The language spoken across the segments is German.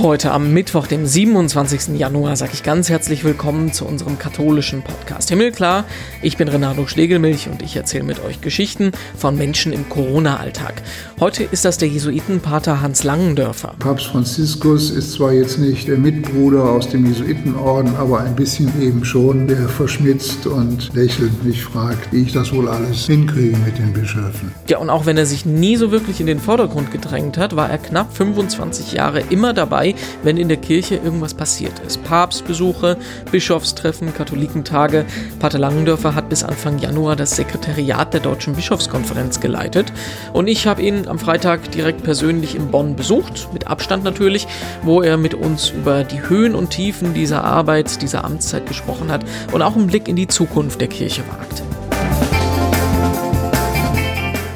Heute am Mittwoch, dem 27. Januar, sage ich ganz herzlich willkommen zu unserem katholischen Podcast Himmelklar. Ich bin Renato Schlegelmilch und ich erzähle mit euch Geschichten von Menschen im Corona-Alltag. Heute ist das der Jesuitenpater Hans Langendörfer. Papst Franziskus ist zwar jetzt nicht der Mitbruder aus dem Jesuitenorden, aber ein bisschen eben schon, der verschmitzt und lächelt mich fragt, wie ich das wohl alles hinkriege mit den Bischöfen. Ja, und auch wenn er sich nie so wirklich in den Vordergrund gedrängt hat, war er knapp 25 Jahre immer dabei, wenn in der Kirche irgendwas passiert ist. Papstbesuche, Bischofstreffen, Katholikentage. Pater Langendörfer hat bis Anfang Januar das Sekretariat der Deutschen Bischofskonferenz geleitet. Und ich habe ihn am Freitag direkt persönlich in Bonn besucht, mit Abstand natürlich, wo er mit uns über die Höhen und Tiefen dieser Arbeit, dieser Amtszeit gesprochen hat und auch einen Blick in die Zukunft der Kirche wagte.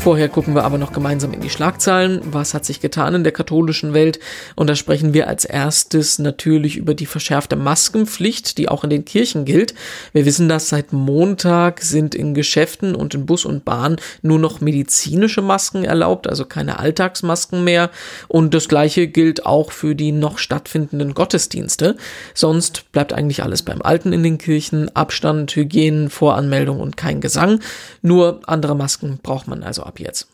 Vorher gucken wir aber noch gemeinsam in die Schlagzeilen. Was hat sich getan in der katholischen Welt? Und da sprechen wir als erstes natürlich über die verschärfte Maskenpflicht, die auch in den Kirchen gilt. Wir wissen dass seit Montag sind in Geschäften und in Bus und Bahn nur noch medizinische Masken erlaubt, also keine Alltagsmasken mehr. Und das gleiche gilt auch für die noch stattfindenden Gottesdienste. Sonst bleibt eigentlich alles beim Alten in den Kirchen. Abstand, Hygiene, Voranmeldung und kein Gesang. Nur andere Masken braucht man also ab jetzt.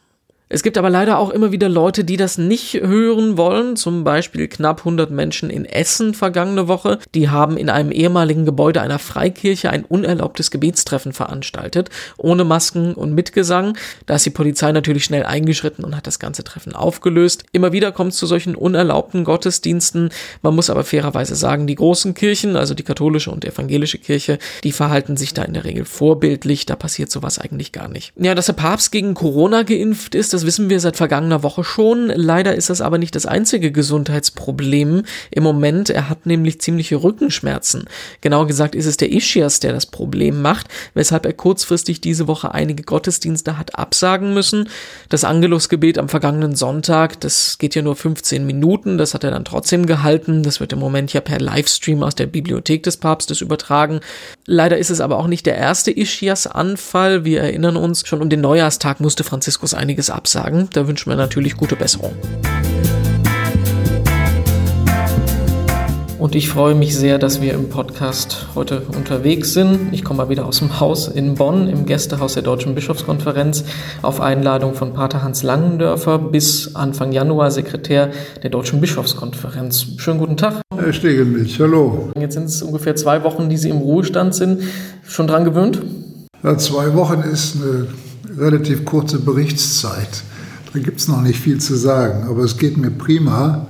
Es gibt aber leider auch immer wieder Leute, die das nicht hören wollen. Zum Beispiel knapp 100 Menschen in Essen vergangene Woche. Die haben in einem ehemaligen Gebäude einer Freikirche ein unerlaubtes Gebetstreffen veranstaltet. Ohne Masken und Mitgesang. Da ist die Polizei natürlich schnell eingeschritten und hat das ganze Treffen aufgelöst. Immer wieder kommt es zu solchen unerlaubten Gottesdiensten. Man muss aber fairerweise sagen, die großen Kirchen, also die katholische und evangelische Kirche, die verhalten sich da in der Regel vorbildlich. Da passiert sowas eigentlich gar nicht. Ja, dass der Papst gegen Corona geimpft ist, das wissen wir seit vergangener Woche schon. Leider ist das aber nicht das einzige Gesundheitsproblem im Moment. Er hat nämlich ziemliche Rückenschmerzen. Genauer gesagt ist es der Ischias, der das Problem macht, weshalb er kurzfristig diese Woche einige Gottesdienste hat absagen müssen. Das Angelusgebet am vergangenen Sonntag, das geht ja nur 15 Minuten, das hat er dann trotzdem gehalten. Das wird im Moment ja per Livestream aus der Bibliothek des Papstes übertragen. Leider ist es aber auch nicht der erste Ischias-Anfall. Wir erinnern uns, schon um den Neujahrstag musste Franziskus einiges absagen absagen. Da wünschen wir natürlich gute Besserung. Und ich freue mich sehr, dass wir im Podcast heute unterwegs sind. Ich komme mal wieder aus dem Haus in Bonn im Gästehaus der Deutschen Bischofskonferenz auf Einladung von Pater Hans Langendörfer bis Anfang Januar Sekretär der Deutschen Bischofskonferenz. Schönen guten Tag. Herr Stegelmilch, hallo. Jetzt sind es ungefähr zwei Wochen, die Sie im Ruhestand sind. Schon dran gewöhnt? Ja, zwei Wochen ist eine relativ kurze Berichtszeit. Da gibt es noch nicht viel zu sagen, aber es geht mir prima.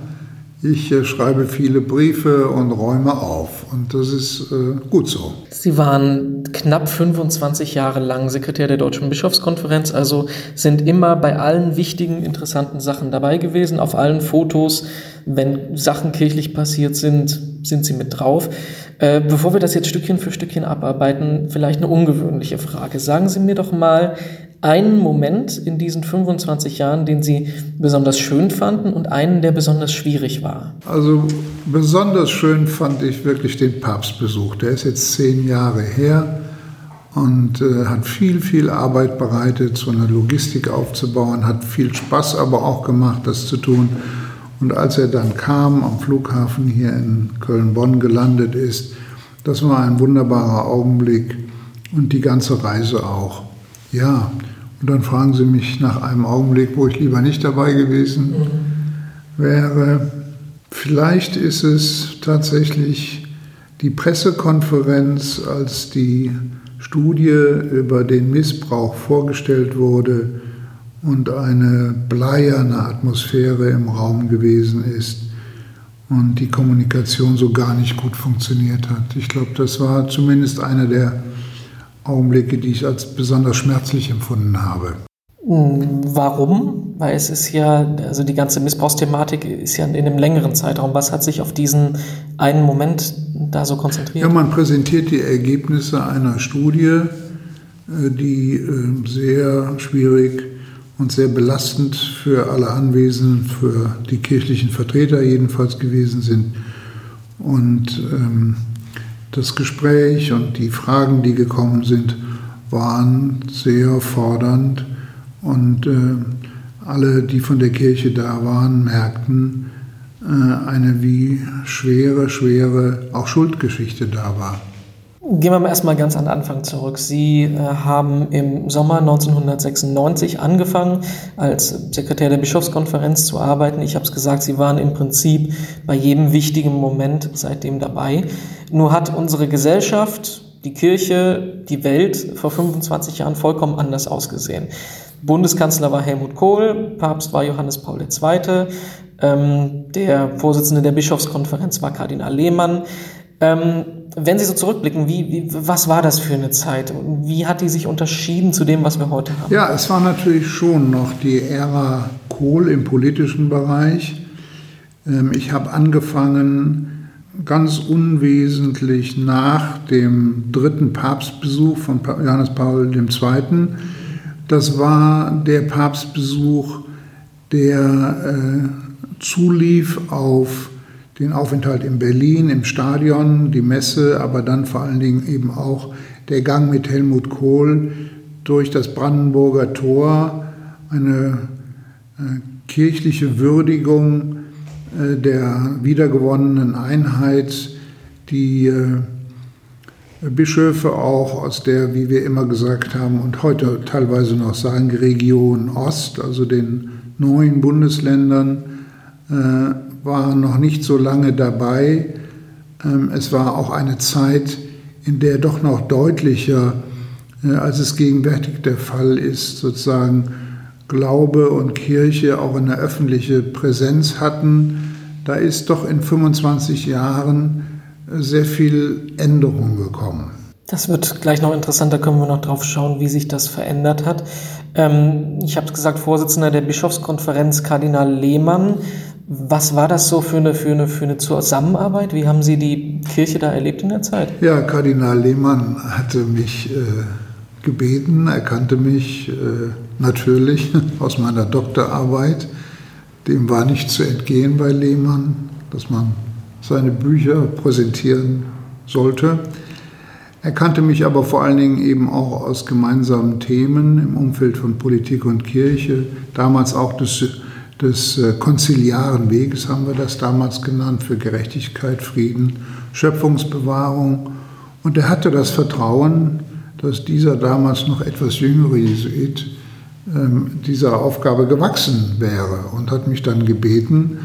Ich äh, schreibe viele Briefe und räume auf und das ist äh, gut so. Sie waren knapp 25 Jahre lang Sekretär der Deutschen Bischofskonferenz, also sind immer bei allen wichtigen, interessanten Sachen dabei gewesen, auf allen Fotos. Wenn Sachen kirchlich passiert sind, sind Sie mit drauf. Äh, bevor wir das jetzt Stückchen für Stückchen abarbeiten, vielleicht eine ungewöhnliche Frage. Sagen Sie mir doch mal, einen Moment in diesen 25 Jahren, den Sie besonders schön fanden und einen, der besonders schwierig war? Also besonders schön fand ich wirklich den Papstbesuch. Der ist jetzt zehn Jahre her und äh, hat viel, viel Arbeit bereitet, so eine Logistik aufzubauen, hat viel Spaß aber auch gemacht, das zu tun. Und als er dann kam, am Flughafen hier in Köln-Bonn gelandet ist, das war ein wunderbarer Augenblick und die ganze Reise auch. Ja, und dann fragen Sie mich nach einem Augenblick, wo ich lieber nicht dabei gewesen wäre. Vielleicht ist es tatsächlich die Pressekonferenz, als die Studie über den Missbrauch vorgestellt wurde und eine bleierne Atmosphäre im Raum gewesen ist und die Kommunikation so gar nicht gut funktioniert hat. Ich glaube, das war zumindest einer der Augenblicke, die ich als besonders schmerzlich empfunden habe. Warum? Weil es ist ja, also die ganze Missbrauchsthematik ist ja in einem längeren Zeitraum. Was hat sich auf diesen einen Moment da so konzentriert? Ja, man präsentiert die Ergebnisse einer Studie, äh, die äh, sehr schwierig und sehr belastend für alle Anwesenden, für die kirchlichen Vertreter jedenfalls gewesen sind. Und ähm, das Gespräch und die Fragen, die gekommen sind, waren sehr fordernd und äh, alle, die von der Kirche da waren, merkten, äh, eine wie schwere, schwere auch Schuldgeschichte da war. Gehen wir mal erstmal ganz an den Anfang zurück. Sie äh, haben im Sommer 1996 angefangen, als Sekretär der Bischofskonferenz zu arbeiten. Ich habe es gesagt, Sie waren im Prinzip bei jedem wichtigen Moment seitdem dabei. Nur hat unsere Gesellschaft, die Kirche, die Welt vor 25 Jahren vollkommen anders ausgesehen. Bundeskanzler war Helmut Kohl, Papst war Johannes Paul II., ähm, der Vorsitzende der Bischofskonferenz war Kardinal Lehmann. Ähm, wenn Sie so zurückblicken, wie, wie, was war das für eine Zeit? Und wie hat die sich unterschieden zu dem, was wir heute haben? Ja, es war natürlich schon noch die Ära Kohl im politischen Bereich. Ähm, ich habe angefangen ganz unwesentlich nach dem dritten Papstbesuch von Johannes Paul II. Das war der Papstbesuch, der äh, zulief auf den Aufenthalt in Berlin im Stadion, die Messe, aber dann vor allen Dingen eben auch der Gang mit Helmut Kohl durch das Brandenburger Tor, eine äh, kirchliche Würdigung äh, der wiedergewonnenen Einheit, die äh, Bischöfe auch aus der, wie wir immer gesagt haben und heute teilweise noch sagen, Region Ost, also den neuen Bundesländern, waren noch nicht so lange dabei. Ähm, es war auch eine Zeit, in der doch noch deutlicher, äh, als es gegenwärtig der Fall ist, sozusagen Glaube und Kirche auch eine öffentliche Präsenz hatten. Da ist doch in 25 Jahren äh, sehr viel Änderung gekommen. Das wird gleich noch interessant, da können wir noch drauf schauen, wie sich das verändert hat. Ähm, ich habe es gesagt, Vorsitzender der Bischofskonferenz Kardinal Lehmann was war das so für eine, für, eine, für eine Zusammenarbeit? Wie haben Sie die Kirche da erlebt in der Zeit? Ja, Kardinal Lehmann hatte mich äh, gebeten, er kannte mich äh, natürlich aus meiner Doktorarbeit. Dem war nicht zu entgehen bei Lehmann, dass man seine Bücher präsentieren sollte. Er kannte mich aber vor allen Dingen eben auch aus gemeinsamen Themen im Umfeld von Politik und Kirche, damals auch des des äh, konziliaren Weges, haben wir das damals genannt, für Gerechtigkeit, Frieden, Schöpfungsbewahrung. Und er hatte das Vertrauen, dass dieser damals noch etwas jüngere Jesuit ähm, dieser Aufgabe gewachsen wäre und hat mich dann gebeten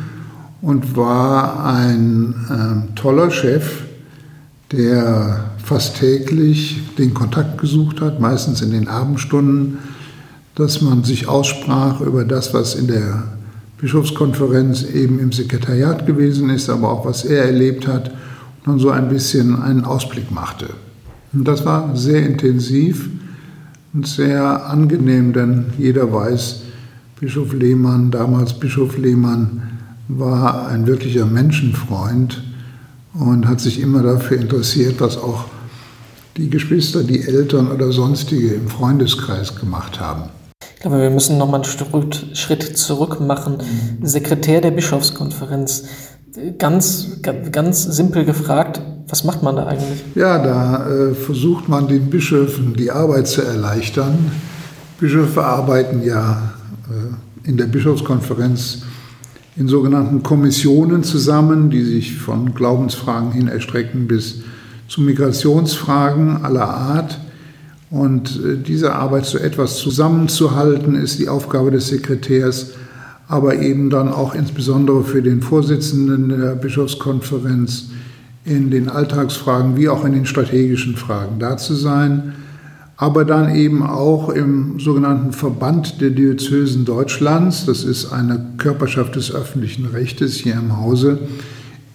und war ein äh, toller Chef, der fast täglich den Kontakt gesucht hat, meistens in den Abendstunden, dass man sich aussprach über das, was in der Bischofskonferenz eben im Sekretariat gewesen ist, aber auch was er erlebt hat und so ein bisschen einen Ausblick machte. Und das war sehr intensiv und sehr angenehm, denn jeder weiß, Bischof Lehmann, damals Bischof Lehmann, war ein wirklicher Menschenfreund und hat sich immer dafür interessiert, was auch die Geschwister, die Eltern oder sonstige im Freundeskreis gemacht haben glaube, wir müssen nochmal einen Schritt zurück machen. Sekretär der Bischofskonferenz. Ganz, ganz simpel gefragt, was macht man da eigentlich? Ja, da äh, versucht man den Bischöfen die Arbeit zu erleichtern. Bischöfe arbeiten ja äh, in der Bischofskonferenz in sogenannten Kommissionen zusammen, die sich von Glaubensfragen hin erstrecken bis zu Migrationsfragen aller Art. Und äh, diese Arbeit so etwas zusammenzuhalten, ist die Aufgabe des Sekretärs, aber eben dann auch insbesondere für den Vorsitzenden der Bischofskonferenz in den Alltagsfragen wie auch in den strategischen Fragen da zu sein, aber dann eben auch im sogenannten Verband der Diözesen Deutschlands, das ist eine Körperschaft des öffentlichen Rechtes hier im Hause,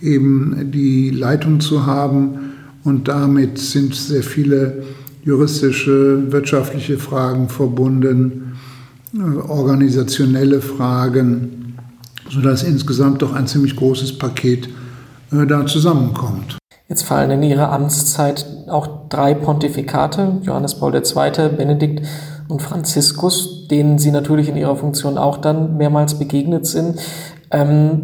eben die Leitung zu haben. Und damit sind sehr viele juristische, wirtschaftliche Fragen verbunden, äh, organisationelle Fragen, sodass insgesamt doch ein ziemlich großes Paket äh, da zusammenkommt. Jetzt fallen in Ihrer Amtszeit auch drei Pontifikate, Johannes Paul II., Benedikt und Franziskus, denen Sie natürlich in Ihrer Funktion auch dann mehrmals begegnet sind. Ähm,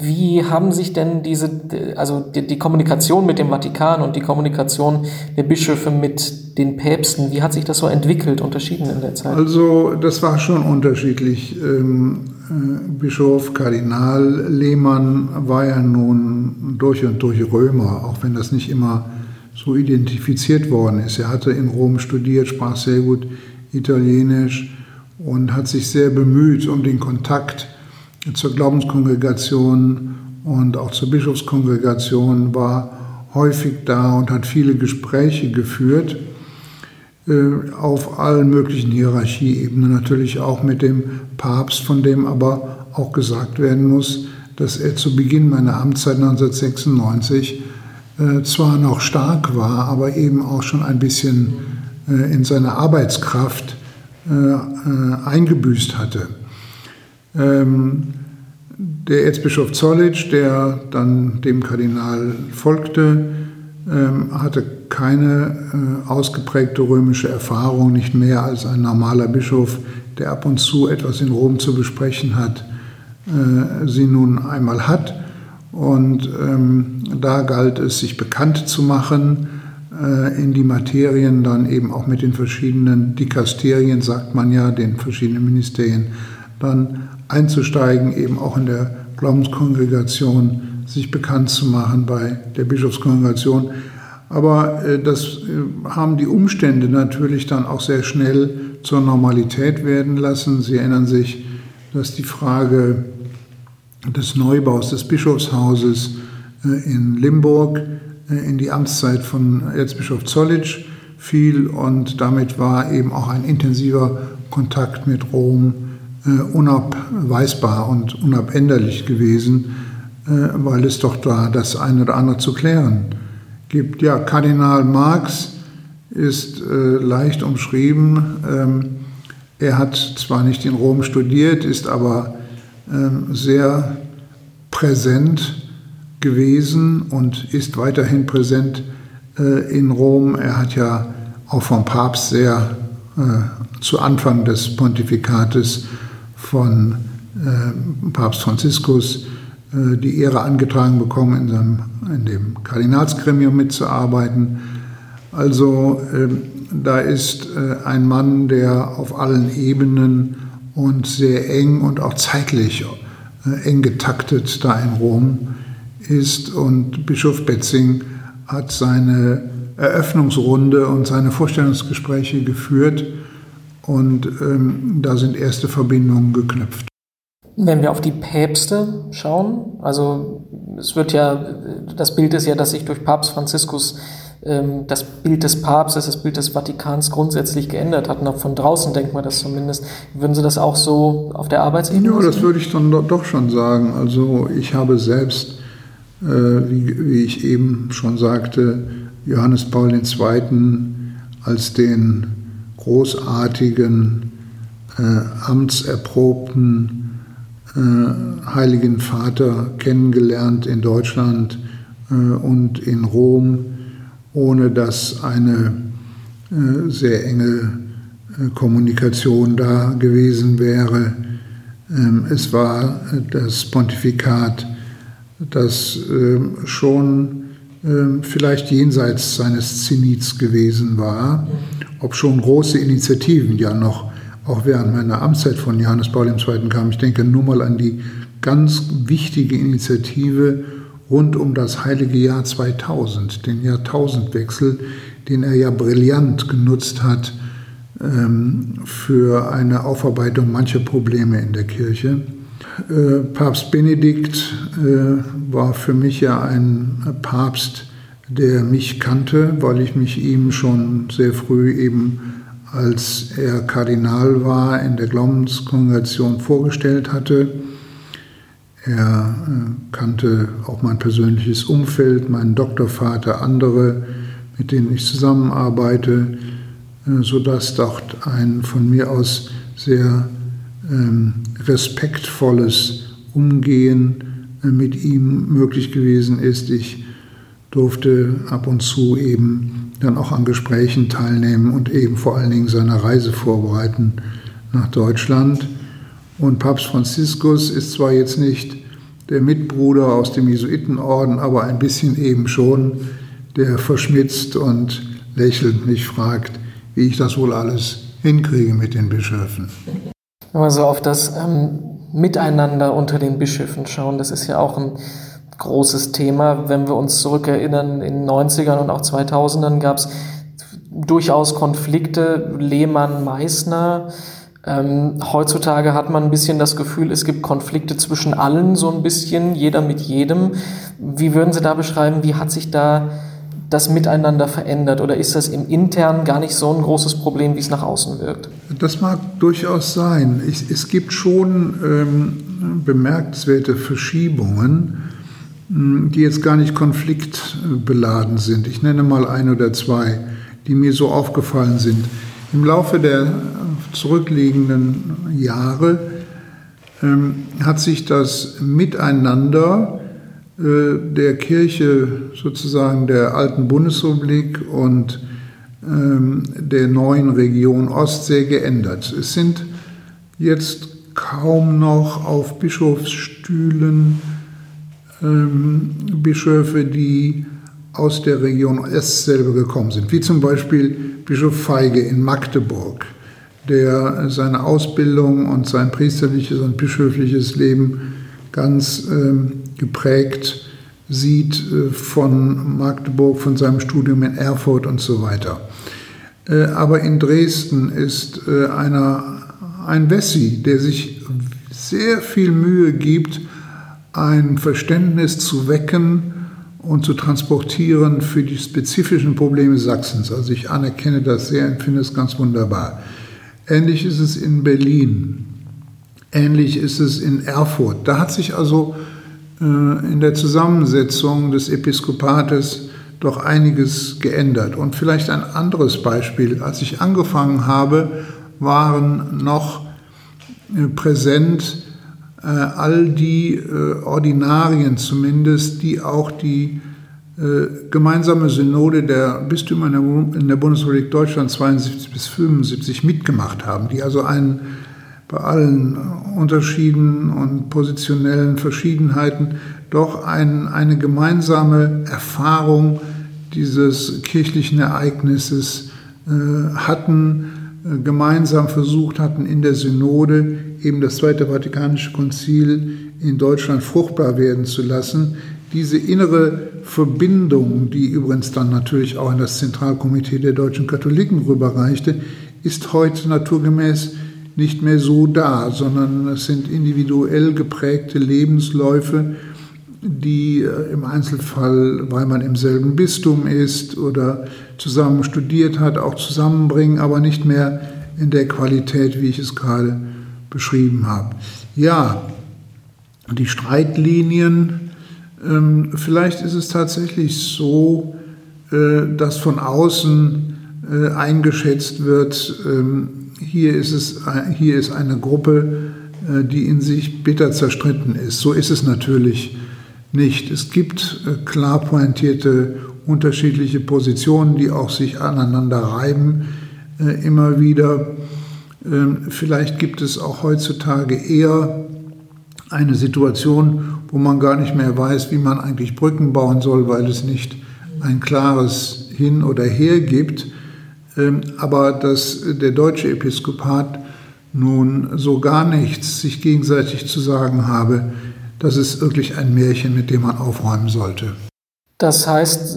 wie haben sich denn diese, also die, die, Kommunikation mit dem Vatikan und die Kommunikation der Bischöfe mit den Päpsten, wie hat sich das so entwickelt, unterschieden in der Zeit? Also das war schon unterschiedlich. Ähm, äh, Bischof Kardinal Lehmann war ja nun durch und durch Römer, auch wenn das nicht immer so identifiziert worden ist. Er hatte in Rom studiert, sprach sehr gut Italienisch und hat sich sehr bemüht um den Kontakt zur Glaubenskongregation und auch zur Bischofskongregation, war häufig da und hat viele Gespräche geführt äh, auf allen möglichen Hierarchieebenen, natürlich auch mit dem Papst, von dem aber auch gesagt werden muss, dass er zu Beginn meiner Amtszeit 1996 äh, zwar noch stark war, aber eben auch schon ein bisschen äh, in seiner Arbeitskraft eingebüßt hatte. Ähm, der Erzbischof Zollitsch, der dann dem Kardinal folgte, ähm, hatte keine äh, ausgeprägte römische Erfahrung, nicht mehr als ein normaler Bischof, der ab und zu etwas in Rom zu besprechen hat, äh, sie nun einmal hat. Und ähm, da galt es, sich bekannt zu machen, äh, in die Materien, dann eben auch mit den verschiedenen Dikasterien, sagt man ja, den verschiedenen Ministerien, dann einzusteigen, eben auch in der Glaubenskongregation sich bekannt zu machen bei der Bischofskongregation. Aber äh, das äh, haben die Umstände natürlich dann auch sehr schnell zur Normalität werden lassen. Sie erinnern sich, dass die Frage des Neubaus des Bischofshauses äh, in Limburg in die Amtszeit von Erzbischof Zollitsch fiel und damit war eben auch ein intensiver Kontakt mit Rom unabweisbar und unabänderlich gewesen, äh, weil es doch da das eine oder andere zu klären gibt. Ja, Kardinal Marx ist äh, leicht umschrieben. Ähm, er hat zwar nicht in Rom studiert, ist aber ähm, sehr präsent gewesen und ist weiterhin präsent in Rom. Er hat ja auch vom Papst sehr zu Anfang des Pontifikates von äh, Papst Franziskus äh, die Ehre angetragen bekommen, in, seinem, in dem Kardinalsgremium mitzuarbeiten. Also äh, da ist äh, ein Mann, der auf allen Ebenen und sehr eng und auch zeitlich äh, eng getaktet da in Rom ist. Und Bischof Betzing hat seine Eröffnungsrunde und seine Vorstellungsgespräche geführt und ähm, da sind erste Verbindungen geknüpft. Wenn wir auf die Päpste schauen, also es wird ja, das Bild ist ja, dass sich durch Papst Franziskus ähm, das Bild des Papstes, das Bild des Vatikans grundsätzlich geändert hat. Und von draußen denkt man das zumindest. Würden Sie das auch so auf der Arbeitsebene Ja, das würde ich dann doch schon sagen. Also ich habe selbst, äh, wie, wie ich eben schon sagte, Johannes Paul II. als den großartigen, äh, amtserprobten äh, Heiligen Vater kennengelernt in Deutschland äh, und in Rom, ohne dass eine äh, sehr enge äh, Kommunikation da gewesen wäre. Ähm, es war das Pontifikat, das ähm, schon ähm, vielleicht jenseits seines Zenits gewesen war ob schon große Initiativen ja noch auch während meiner Amtszeit von Johannes Paul II. kamen. Ich denke nur mal an die ganz wichtige Initiative rund um das heilige Jahr 2000, den Jahrtausendwechsel, den er ja brillant genutzt hat ähm, für eine Aufarbeitung mancher Probleme in der Kirche. Äh, Papst Benedikt äh, war für mich ja ein Papst, der mich kannte, weil ich mich ihm schon sehr früh eben als er Kardinal war, in der Glaubenskongregation vorgestellt hatte. Er äh, kannte auch mein persönliches Umfeld, meinen Doktorvater, andere, mit denen ich zusammenarbeite, äh, sodass dort ein von mir aus sehr ähm, respektvolles Umgehen äh, mit ihm möglich gewesen ist. Ich durfte ab und zu eben dann auch an Gesprächen teilnehmen und eben vor allen Dingen seine Reise vorbereiten nach Deutschland. Und Papst Franziskus ist zwar jetzt nicht der Mitbruder aus dem Jesuitenorden, aber ein bisschen eben schon, der verschmitzt und lächelnd mich fragt, wie ich das wohl alles hinkriege mit den Bischöfen. Wenn wir so auf das ähm, Miteinander unter den Bischöfen schauen, das ist ja auch ein großes Thema. Wenn wir uns zurückerinnern, in den 90ern und auch 2000ern gab es durchaus Konflikte, Lehmann, Meißner. Ähm, heutzutage hat man ein bisschen das Gefühl, es gibt Konflikte zwischen allen, so ein bisschen, jeder mit jedem. Wie würden Sie da beschreiben, wie hat sich da das Miteinander verändert oder ist das im Internen gar nicht so ein großes Problem, wie es nach außen wirkt? Das mag durchaus sein. Es gibt schon ähm, bemerkenswerte Verschiebungen, die jetzt gar nicht konfliktbeladen sind. Ich nenne mal ein oder zwei, die mir so aufgefallen sind. Im Laufe der zurückliegenden Jahre ähm, hat sich das Miteinander äh, der Kirche sozusagen der alten Bundesrepublik und ähm, der neuen Region Ostsee geändert. Es sind jetzt kaum noch auf Bischofsstühlen ähm, Bischöfe, die aus der Region Ost selber gekommen sind, wie zum Beispiel Bischof Feige in Magdeburg der seine Ausbildung und sein priesterliches und bischöfliches Leben ganz ähm, geprägt sieht äh, von Magdeburg, von seinem Studium in Erfurt und so weiter. Äh, aber in Dresden ist äh, einer, ein Wessi, der sich sehr viel Mühe gibt, ein Verständnis zu wecken und zu transportieren für die spezifischen Probleme Sachsens. Also ich anerkenne das sehr und finde es ganz wunderbar. Ähnlich ist es in Berlin. Ähnlich ist es in Erfurt. Da hat sich also äh, in der Zusammensetzung des Episkopates doch einiges geändert. Und vielleicht ein anderes Beispiel. Als ich angefangen habe, waren noch äh, präsent all die Ordinarien zumindest, die auch die äh, gemeinsame Synode der Bistümer in der Bundesrepublik Deutschland 72 bis 75 mitgemacht haben, die also einen bei allen Unterschieden und positionellen Verschiedenheiten doch ein, eine gemeinsame Erfahrung dieses kirchlichen Ereignisses äh, hatten, äh, gemeinsam versucht hatten, in der Synode eben das Zweite Vatikanische Konzil in Deutschland fruchtbar werden zu lassen, diese innere Verbindung, die übrigens dann natürlich auch in das Zentralkomitee der deutschen Katholiken rüberreichte, ist heute naturgemäß nicht mehr so da, sondern es sind individuell geprägte Lebensläufe, die äh, im Einzelfall, weil man im selben Bistum ist oder zusammen studiert hat, auch zusammenbringen, aber nicht mehr in der Qualität, wie ich es gerade beschrieben habe. Ja, die Streitlinien ähm, vielleicht ist es tatsächlich so, äh, dass von außen äh, eingeschätzt wird, ähm, hier ist, es, hier ist eine Gruppe, äh, die in sich bitter zerstritten ist. So ist es natürlich nicht. Es gibt klar pointierte unterschiedliche Positionen, die auch sich aneinander reiben immer wieder. Ähm, vielleicht gibt es auch heutzutage eher eine Situation, wo man gar nicht mehr weiß, wie man eigentlich Brücken bauen soll, weil es nicht ein klares Hin oder Her gibt. Ähm, aber dass der deutsche Episkopat nun so gar nichts sich gegenseitig zu sagen habe, das ist wirklich ein Märchen, mit dem man aufräumen sollte. Das heißt,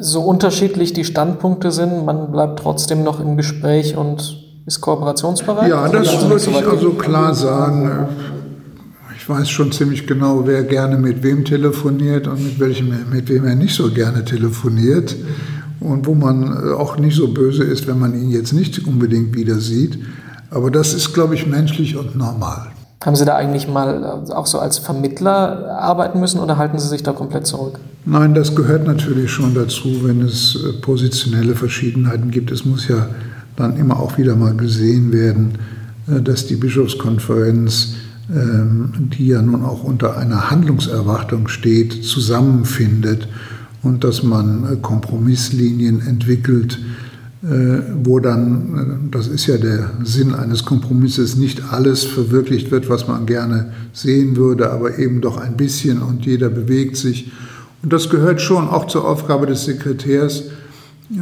so unterschiedlich die Standpunkte sind, man bleibt trotzdem noch im Gespräch und ist kooperationsbereit? Ja, das würde ich also klar sagen weiß schon ziemlich genau, wer gerne mit wem telefoniert und mit, welchem, mit wem er nicht so gerne telefoniert. Und wo man äh, auch nicht so böse ist, wenn man ihn jetzt nicht unbedingt wieder sieht. Aber das ist, glaube ich, menschlich und normal. Haben Sie da eigentlich mal äh, auch so als Vermittler arbeiten müssen oder halten Sie sich da komplett zurück? Nein, das gehört natürlich schon dazu, wenn es äh, positionelle Verschiedenheiten gibt. Es muss ja dann immer auch wieder mal gesehen werden, dass die Bischofskonferenz ähm, die ja nun auch unter einer Handlungserwartung steht, zusammenfindet und dass man äh, Kompromisslinien entwickelt, wo dann, das ist ja der Sinn eines Kompromisses, nicht alles verwirklicht wird, was man gerne sehen würde, aber eben doch ein bisschen und jeder bewegt sich. Und das gehört schon auch zur Aufgabe des Sekretärs,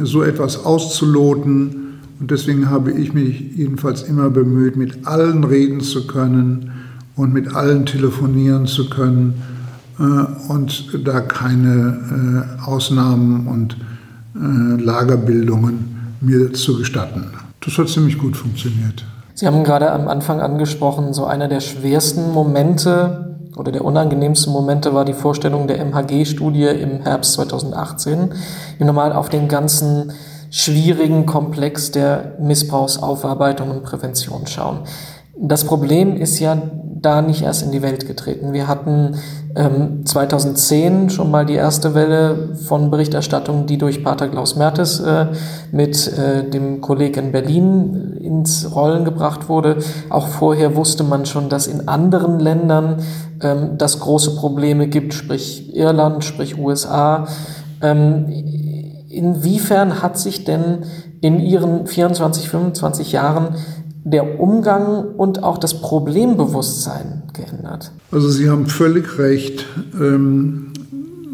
so etwas auszuloten. Und deswegen habe ich mich jedenfalls immer bemüht, mit allen reden zu können und mit allen telefonieren zu können äh, und da keine äh, Ausnahmen und äh, Lagerbildungen mir zu gestatten. Das hat ziemlich gut funktioniert. Sie haben gerade am Anfang angesprochen, so einer der schwersten Momente oder der unangenehmsten Momente war die Vorstellung der MHG-Studie im Herbst 2018. Im Normal auf den ganzen schwierigen Komplex der Missbrauchsaufarbeitung und Prävention schauen. Das Problem ist ja da nicht erst in die Welt getreten. Wir hatten ähm, 2010 schon mal die erste Welle von Berichterstattung, die durch Pater Klaus Mertes äh, mit äh, dem Kollegen in Berlin ins Rollen gebracht wurde. Auch vorher wusste man schon, dass in anderen Ländern ähm, das große Probleme gibt, sprich Irland, sprich USA. Ähm, inwiefern hat sich denn in Ihren 24, 25 Jahren der Umgang und auch das Problembewusstsein geändert? Also Sie haben völlig recht. Ähm,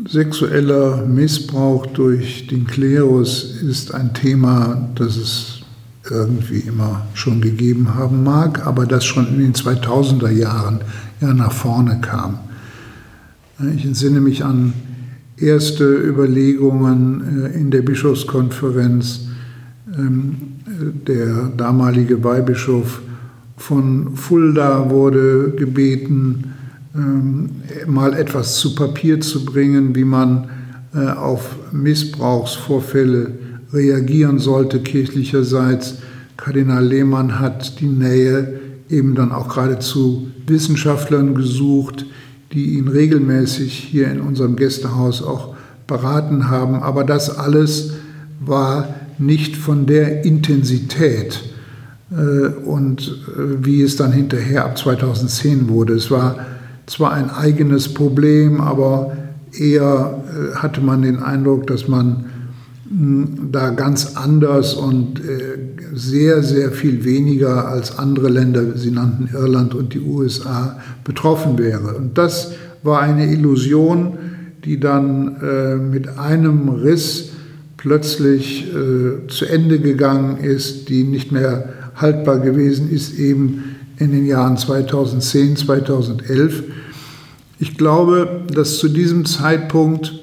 sexueller Missbrauch durch den Klerus ist ein Thema, das es irgendwie immer schon gegeben haben mag, aber das schon in den 2000er Jahren ja nach vorne kam. Ich entsinne mich an erste Überlegungen äh, in der Bischofskonferenz. Ähm, der damalige Weihbischof von Fulda wurde gebeten, ähm, mal etwas zu Papier zu bringen, wie man äh, auf Missbrauchsvorfälle reagieren sollte kirchlicherseits. Kardinal Lehmann hat die Nähe eben dann auch gerade zu Wissenschaftlern gesucht, die ihn regelmäßig hier in unserem Gästehaus auch beraten haben. Aber das alles war nicht von der Intensität äh, und äh, wie es dann hinterher ab 2010 wurde. Es war zwar ein eigenes Problem, aber eher äh, hatte man den Eindruck, dass man da ganz anders und äh, sehr, sehr viel weniger als andere Länder, Sie nannten Irland und die USA, betroffen wäre. Und das war eine Illusion, die dann äh, mit einem Riss plötzlich äh, zu Ende gegangen ist, die nicht mehr haltbar gewesen ist, eben in den Jahren 2010, 2011. Ich glaube, dass zu diesem Zeitpunkt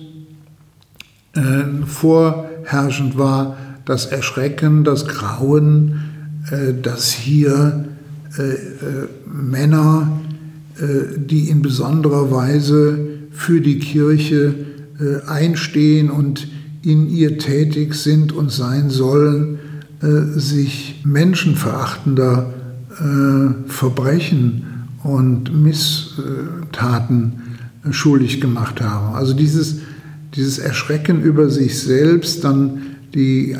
vor herrschend war, das Erschrecken, das Grauen, äh, dass hier äh, äh, Männer, die in besonderer Weise für die Kirche einstehen und in ihr tätig sind und sein sollen, sich menschenverachtender Verbrechen und Misstaten schuldig gemacht haben. Also dieses dieses Erschrecken über sich selbst, dann die äh,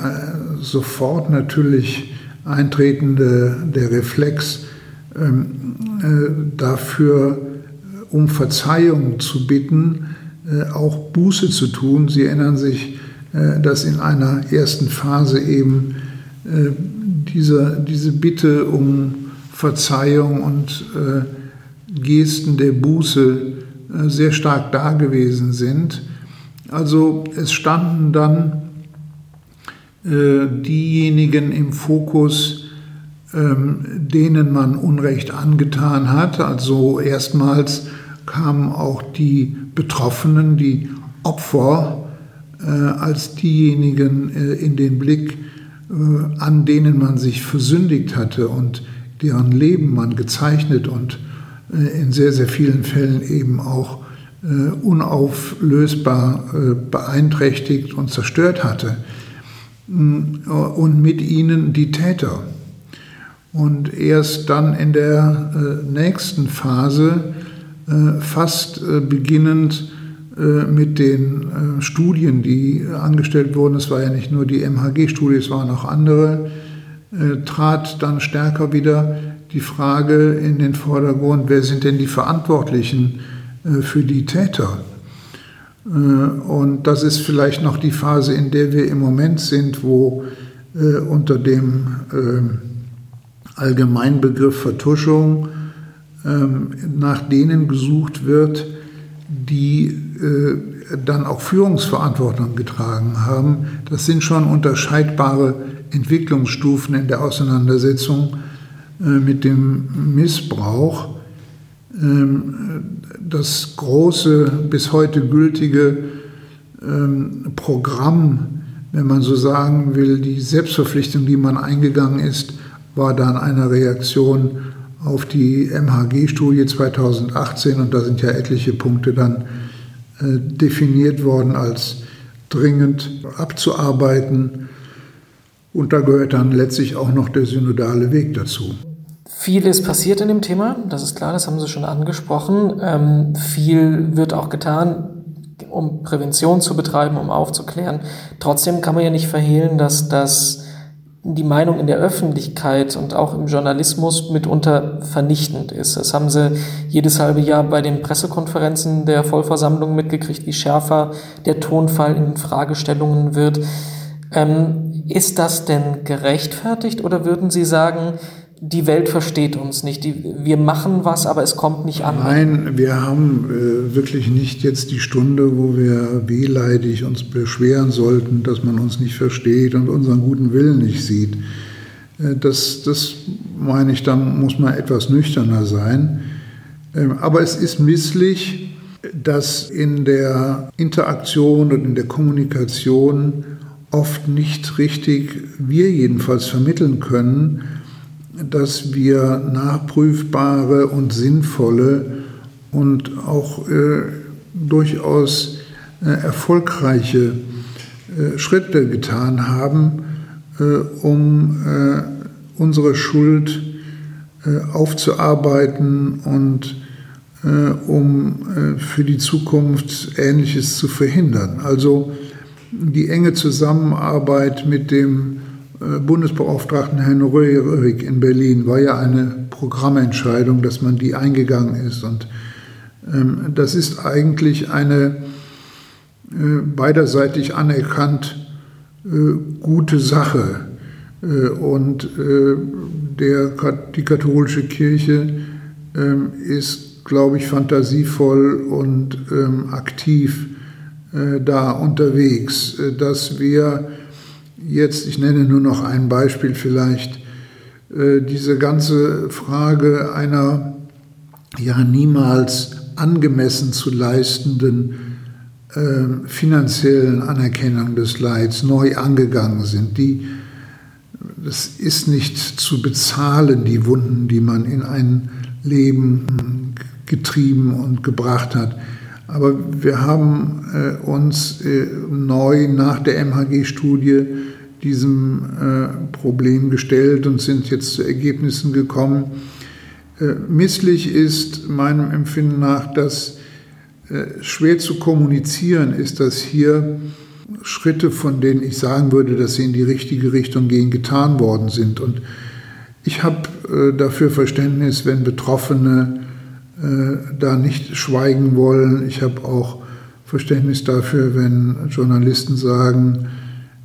sofort natürlich eintretende, der Reflex ähm, äh, dafür, äh, um Verzeihung zu bitten, auch Buße zu tun. Sie erinnern sich, dass in einer ersten Phase eben diese, diese Bitte um Verzeihung und Gesten der Buße sehr stark da gewesen sind. Also es standen dann diejenigen im Fokus, ähm, denen man Unrecht angetan hat. Also erstmals kamen auch die Betroffenen, die Opfer, äh, als diejenigen äh, in den Blick, äh, an denen man sich versündigt hatte und deren Leben man gezeichnet und äh, in sehr, sehr vielen Fällen eben auch äh, unauflösbar äh, beeinträchtigt und zerstört hatte. Mm, und mit ihnen die Täter. Und erst dann in der äh, nächsten Phase, fast beginnend mit den Studien, die angestellt wurden, es war ja nicht nur die MHG-Studie, es waren auch andere, trat dann stärker wieder die Frage in den Vordergrund, wer sind denn die Verantwortlichen äh, für die Täter. Äh, und das ist vielleicht noch die Phase, in der wir im Moment sind, wo äh, unter dem äh, Allgemeinbegriff Vertuschung, ähm, nach denen gesucht wird, die äh, dann auch Führungsverantwortung getragen haben. Das sind schon unterscheidbare Entwicklungsstufen in der Auseinandersetzung mit dem Missbrauch. Das große, bis heute gültige ähm, Programm, wenn man so sagen will, die Selbstverpflichtung, die man eingegangen ist, war dann eine Reaktion auf die MHG-Studie 2018 und da sind ja etliche Punkte dann äh, definiert worden als dringend abzuarbeiten. Und da gehört dann letztlich auch noch der synodale Weg dazu. Vieles passiert in dem Thema, das ist klar, das haben Sie schon angesprochen. Ähm, viel wird auch getan, um Prävention zu betreiben, um aufzuklären. Trotzdem kann man ja nicht verhehlen, dass das die Meinung in der Öffentlichkeit und auch im Journalismus mitunter vernichtend ist. Das haben sie jedes halbe Jahr bei den Pressekonferenzen der Vollversammlung mitgekriegt, wie schärfer der Tonfall in Fragestellungen wird. Ähm, ist das denn gerechtfertigt oder würden Sie sagen, die Welt versteht uns nicht. Die, wir machen was, aber es kommt nicht an. Nein, wir haben äh, wirklich nicht jetzt die Stunde, wo wir wehleidig uns beschweren sollten, dass man uns nicht versteht und unseren guten Willen nicht sieht. Äh, das, das meine ich, da muss man etwas nüchterner sein. Ähm, aber es ist misslich, dass in der Interaktion und in der Kommunikation oft nicht richtig, wir jedenfalls vermitteln können, dass wir nachprüfbare und sinnvolle und auch äh, durchaus äh, erfolgreiche äh, Schritte getan haben, äh, um äh, unsere Schuld äh, aufzuarbeiten und um für die Zukunft Ähnliches zu verhindern. Also die enge Zusammenarbeit mit dem Bundesbeauftragten Herrn Röhrig in Berlin war ja eine Programmentscheidung, dass man die eingegangen ist. Und ähm, das ist eigentlich eine äh, beiderseitig anerkannt äh, gute Sache. Äh, und äh, der, die katholische Kirche ähm, ist, glaube ich, fantasievoll und ähm, aktiv äh, da unterwegs, dass wir jetzt, ich nenne nur noch ein Beispiel vielleicht, äh, diese ganze Frage einer ja niemals angemessen zu leistenden äh, finanziellen Anerkennung des Leids neu angegangen sind. Die, das ist nicht zu bezahlen, die Wunden, die man in ein Leben getrieben und gebracht hat. Aber wir haben äh, uns äh, neu nach der MHG-Studie diesem äh, Problem gestellt und sind jetzt zu Ergebnissen gekommen. Äh, misslich ist meinem Empfinden nach, dass äh, schwer zu kommunizieren ist, dass hier Schritte, von denen ich sagen würde, dass sie in die richtige Richtung gehen, getan worden sind. Und ich habe äh, dafür Verständnis, wenn Betroffene da nicht schweigen wollen. Ich habe auch Verständnis dafür, wenn Journalisten sagen,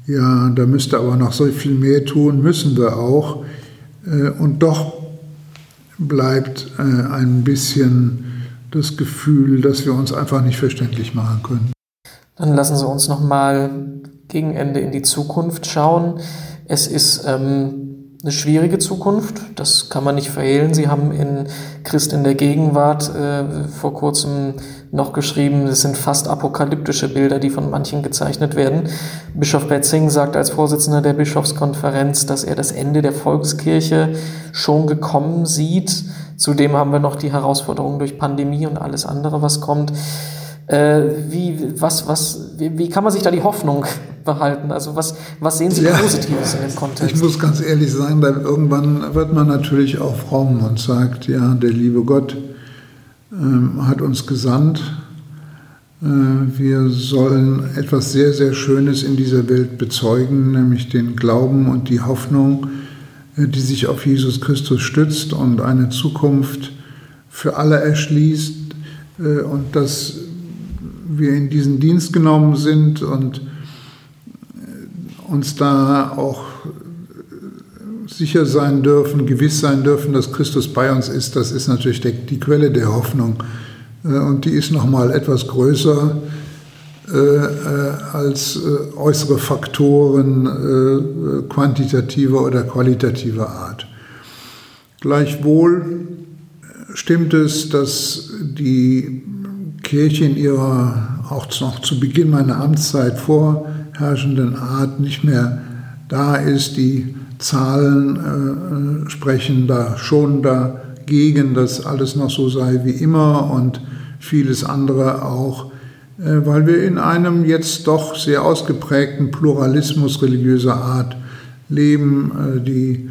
ja, da müsste aber noch so viel mehr tun, müssen wir auch. Äh, und doch bleibt äh, ein bisschen das Gefühl, dass wir uns einfach nicht verständlich machen können. Dann lassen Sie uns noch mal gegen Ende in die Zukunft schauen. Es ist ähm, eine schwierige Zukunft, das kann man nicht verhehlen. Sie haben in Christ in der Gegenwart äh, vor kurzem noch geschrieben, es sind fast apokalyptische Bilder, die von manchen gezeichnet werden. Bischof Betzing sagt als Vorsitzender der Bischofskonferenz, dass er das Ende der Volkskirche schon gekommen sieht. Zudem haben wir noch die Herausforderungen durch Pandemie und alles andere, was kommt. Äh, wie, was, was, wie, wie kann man sich da die Hoffnung behalten? Also was, was sehen Sie ja, Positives in dem Kontext? Ich muss ganz ehrlich sagen, da irgendwann wird man natürlich auch fromm und sagt, ja, der liebe Gott ähm, hat uns gesandt. Äh, wir sollen etwas sehr, sehr Schönes in dieser Welt bezeugen, nämlich den Glauben und die Hoffnung, äh, die sich auf Jesus Christus stützt und eine Zukunft für alle erschließt äh, und dass wir in diesen Dienst genommen sind und uns da auch sicher sein dürfen, gewiss sein dürfen, dass Christus bei uns ist, das ist natürlich die Quelle der Hoffnung. Äh, und die ist nochmal etwas größer äh, äh, als äußere Faktoren quantitativer oder qualitativer Art. Gleichwohl stimmt es, dass die Kirche in ihrer auch noch zu Beginn meiner Amtszeit vorherrschenden Art nicht mehr da ist. Die Zahlen äh, sprechen da schon dagegen, dass alles noch so sei wie immer und vieles andere auch, äh, weil wir in einem jetzt doch sehr ausgeprägten Pluralismus religiöser Art leben, äh, die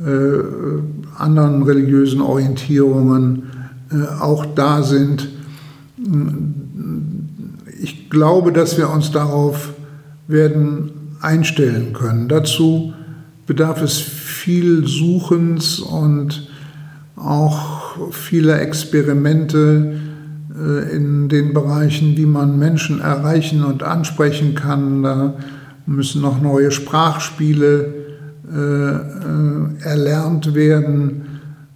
äh, anderen religiösen Orientierungen äh, auch da sind. Ich glaube, dass wir uns darauf werden einstellen können. Dazu bedarf es viel Suchens und auch vieler Experimente äh, in den Bereichen, wie man Menschen erreichen und ansprechen kann. Da müssen noch neue Sprachspiele äh, äh, erlernt werden,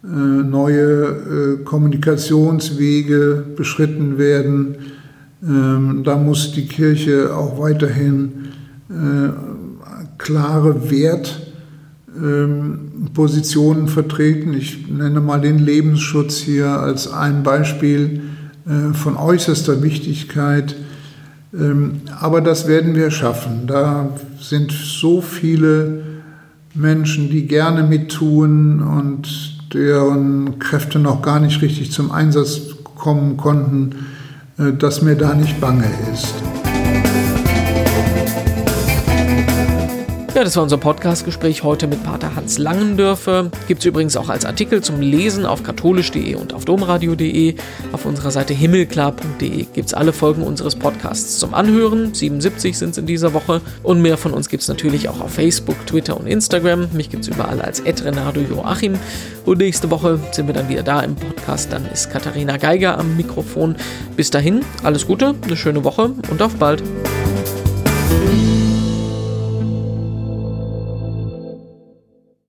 neue Kommunikationswege beschritten werden. Ähm, da muss die Kirche auch weiterhin klare Wert ähm, vertreten. Ich nenne mal den Lebensschutz hier als ein Beispiel äh, von äußerster Wichtigkeit. Ähm, aber das werden wir schaffen. Da sind so viele Menschen, die gerne mittun und deren Kräfte noch gar nicht richtig zum Einsatz kommen konnten, äh, dass mir da nicht bange ist. Ja, das war unser Podcast-Gespräch heute mit Pater Hans Langendörfer. Gibt es übrigens auch als Artikel zum Lesen auf katholisch.de und auf domradio.de. Auf unserer Seite himmelklar.de gibt es alle Folgen unseres Podcasts zum Anhören. 77 sind es in dieser Woche. Und mehr von uns gibt es natürlich auch auf Facebook, Twitter und Instagram. Mich gibt es überall als Renado Joachim. Und nächste Woche sind wir dann wieder da im Podcast. Dann ist Katharina Geiger am Mikrofon. Bis dahin, alles Gute, eine schöne Woche und auf bald.